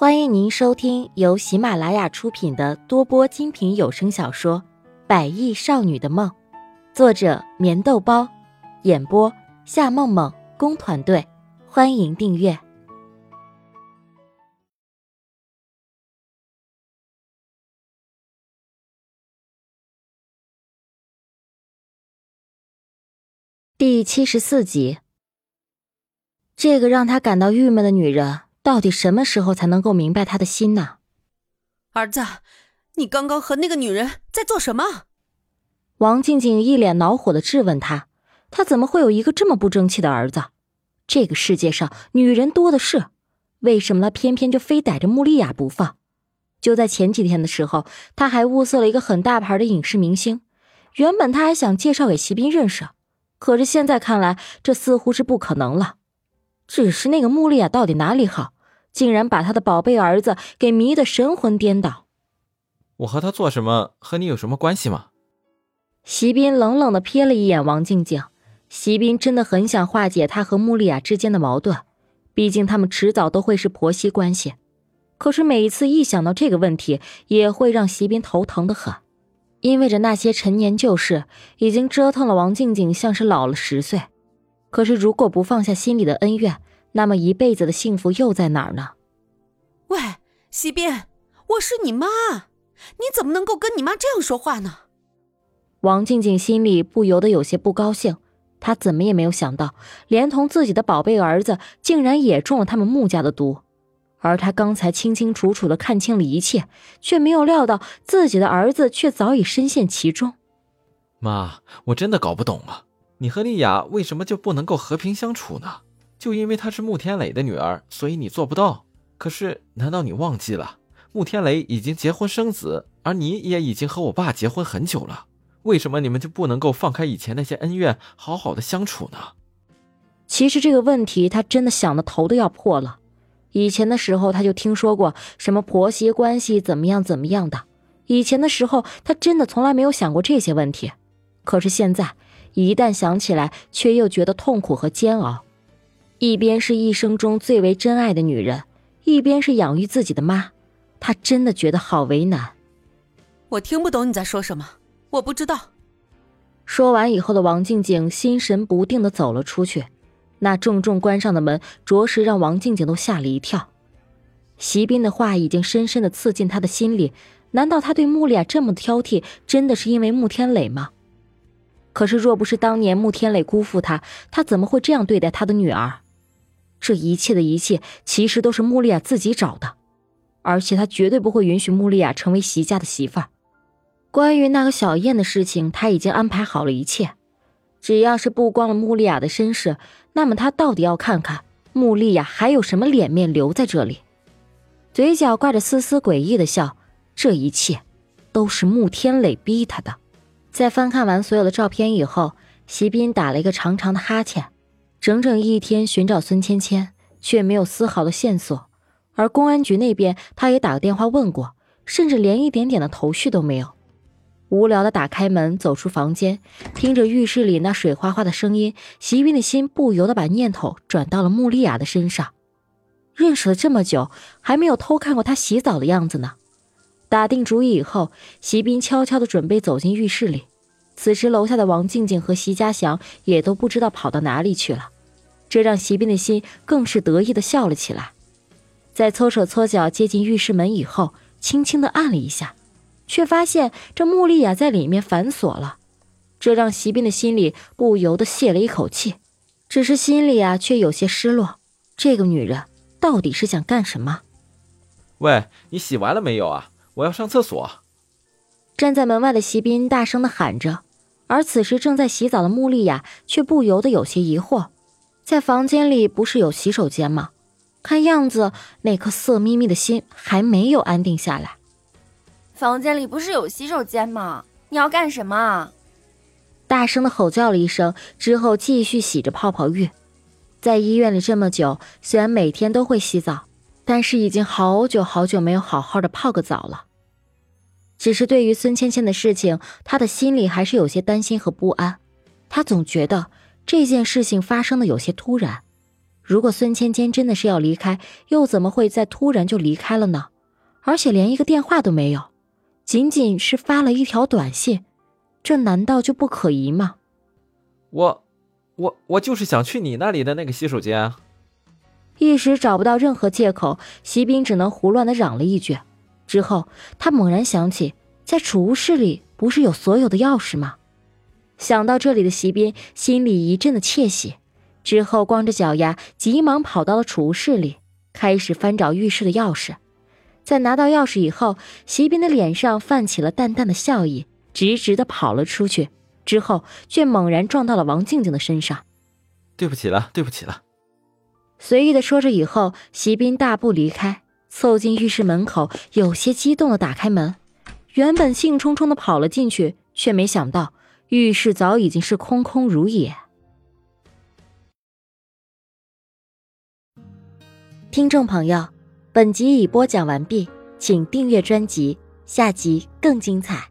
欢迎您收听由喜马拉雅出品的多播精品有声小说《百亿少女的梦》，作者：棉豆包，演播：夏梦梦工团队。欢迎订阅第七十四集。这个让他感到郁闷的女人。到底什么时候才能够明白他的心呢？儿子，你刚刚和那个女人在做什么？王静静一脸恼火的质问他：“他怎么会有一个这么不争气的儿子？这个世界上女人多的是，为什么他偏偏就非逮着穆丽亚不放？就在前几天的时候，他还物色了一个很大牌的影视明星，原本他还想介绍给席斌认识，可是现在看来，这似乎是不可能了。只是那个穆丽亚到底哪里好？”竟然把他的宝贝儿子给迷得神魂颠倒。我和他做什么，和你有什么关系吗？席斌冷冷的瞥了一眼王静静。席斌真的很想化解他和穆丽亚之间的矛盾，毕竟他们迟早都会是婆媳关系。可是每一次一想到这个问题，也会让席斌头疼的很，因为着那些陈年旧事已经折腾了王静静，像是老了十岁。可是如果不放下心里的恩怨，那么一辈子的幸福又在哪儿呢？喂，西边，我是你妈，你怎么能够跟你妈这样说话呢？王静静心里不由得有些不高兴，她怎么也没有想到，连同自己的宝贝儿子竟然也中了他们穆家的毒，而她刚才清清楚楚的看清了一切，却没有料到自己的儿子却早已深陷其中。妈，我真的搞不懂啊，你和丽雅为什么就不能够和平相处呢？就因为她是穆天磊的女儿，所以你做不到。可是，难道你忘记了，穆天雷已经结婚生子，而你也已经和我爸结婚很久了？为什么你们就不能够放开以前那些恩怨，好好的相处呢？其实这个问题，他真的想的头都要破了。以前的时候，他就听说过什么婆媳关系怎么样怎么样的。以前的时候，他真的从来没有想过这些问题。可是现在，一旦想起来，却又觉得痛苦和煎熬。一边是一生中最为珍爱的女人，一边是养育自己的妈，他真的觉得好为难。我听不懂你在说什么，我不知道。说完以后的王静静心神不定的走了出去，那重重关上的门，着实让王静静都吓了一跳。席斌的话已经深深的刺进他的心里，难道他对穆丽亚这么挑剔，真的是因为穆天磊吗？可是若不是当年穆天磊辜负他，他怎么会这样对待他的女儿？这一切的一切，其实都是穆丽亚自己找的，而且他绝对不会允许穆丽亚成为席家的媳妇儿。关于那个小燕的事情，他已经安排好了一切。只要是曝光了穆丽亚的身世，那么他到底要看看穆丽亚还有什么脸面留在这里。嘴角挂着丝丝诡异的笑，这一切，都是穆天磊逼他的。在翻看完所有的照片以后，席斌打了一个长长的哈欠。整整一天寻找孙芊芊，却没有丝毫的线索。而公安局那边，他也打个电话问过，甚至连一点点的头绪都没有。无聊的打开门，走出房间，听着浴室里那水哗哗的声音，席斌的心不由得把念头转到了穆丽亚的身上。认识了这么久，还没有偷看过她洗澡的样子呢。打定主意以后，席斌悄悄的准备走进浴室里。此时，楼下的王静静和席家祥也都不知道跑到哪里去了，这让席斌的心更是得意的笑了起来。在搓手搓脚接近浴室门以后，轻轻的按了一下，却发现这穆丽亚在里面反锁了，这让席斌的心里不由得泄了一口气，只是心里啊却有些失落。这个女人到底是想干什么？喂，你洗完了没有啊？我要上厕所。站在门外的席斌大声的喊着。而此时正在洗澡的穆丽亚却不由得有些疑惑，在房间里不是有洗手间吗？看样子那颗色眯眯的心还没有安定下来。房间里不是有洗手间吗？你要干什么？大声的吼叫了一声之后，继续洗着泡泡浴。在医院里这么久，虽然每天都会洗澡，但是已经好久好久没有好好的泡个澡了。只是对于孙芊芊的事情，他的心里还是有些担心和不安。他总觉得这件事情发生的有些突然。如果孙芊芊真的是要离开，又怎么会在突然就离开了呢？而且连一个电话都没有，仅仅是发了一条短信，这难道就不可疑吗？我，我，我就是想去你那里的那个洗手间啊！一时找不到任何借口，席斌只能胡乱的嚷了一句。之后，他猛然想起，在储物室里不是有所有的钥匙吗？想到这里的席斌心里一阵的窃喜。之后，光着脚丫，急忙跑到了储物室里，开始翻找浴室的钥匙。在拿到钥匙以后，席斌的脸上泛起了淡淡的笑意，直直的跑了出去。之后，却猛然撞到了王静静的身上。对不起了，对不起了。随意的说着以后，席斌大步离开，凑近浴室门口，有些激动的打开门。原本兴冲冲的跑了进去，却没想到浴室早已经是空空如也。听众朋友，本集已播讲完毕，请订阅专辑，下集更精彩。